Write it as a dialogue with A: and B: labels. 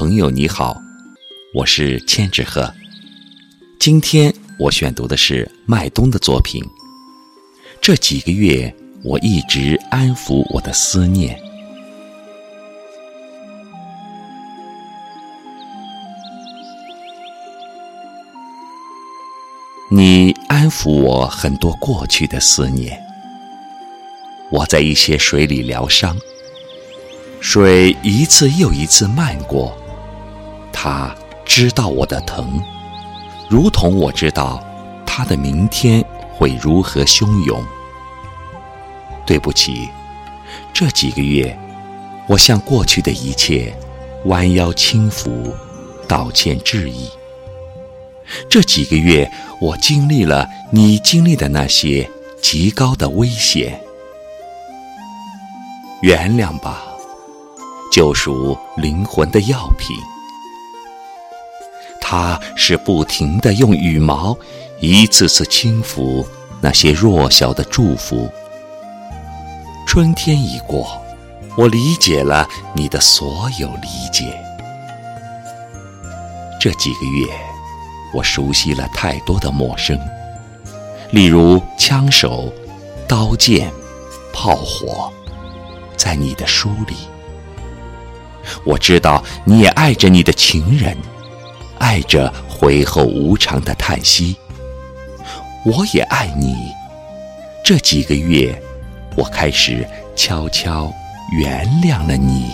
A: 朋友你好，我是千纸鹤。今天我选读的是麦冬的作品。这几个月，我一直安抚我的思念。你安抚我很多过去的思念。我在一些水里疗伤，水一次又一次漫过。他知道我的疼，如同我知道他的明天会如何汹涌。对不起，这几个月，我向过去的一切弯腰轻抚，道歉致意。这几个月，我经历了你经历的那些极高的危险。原谅吧，救赎灵魂的药品。它是不停的用羽毛一次次轻抚那些弱小的祝福。春天已过，我理解了你的所有理解。这几个月，我熟悉了太多的陌生，例如枪手、刀剑、炮火，在你的书里。我知道你也爱着你的情人。爱着回后无常的叹息，我也爱你。这几个月，我开始悄悄原谅了你。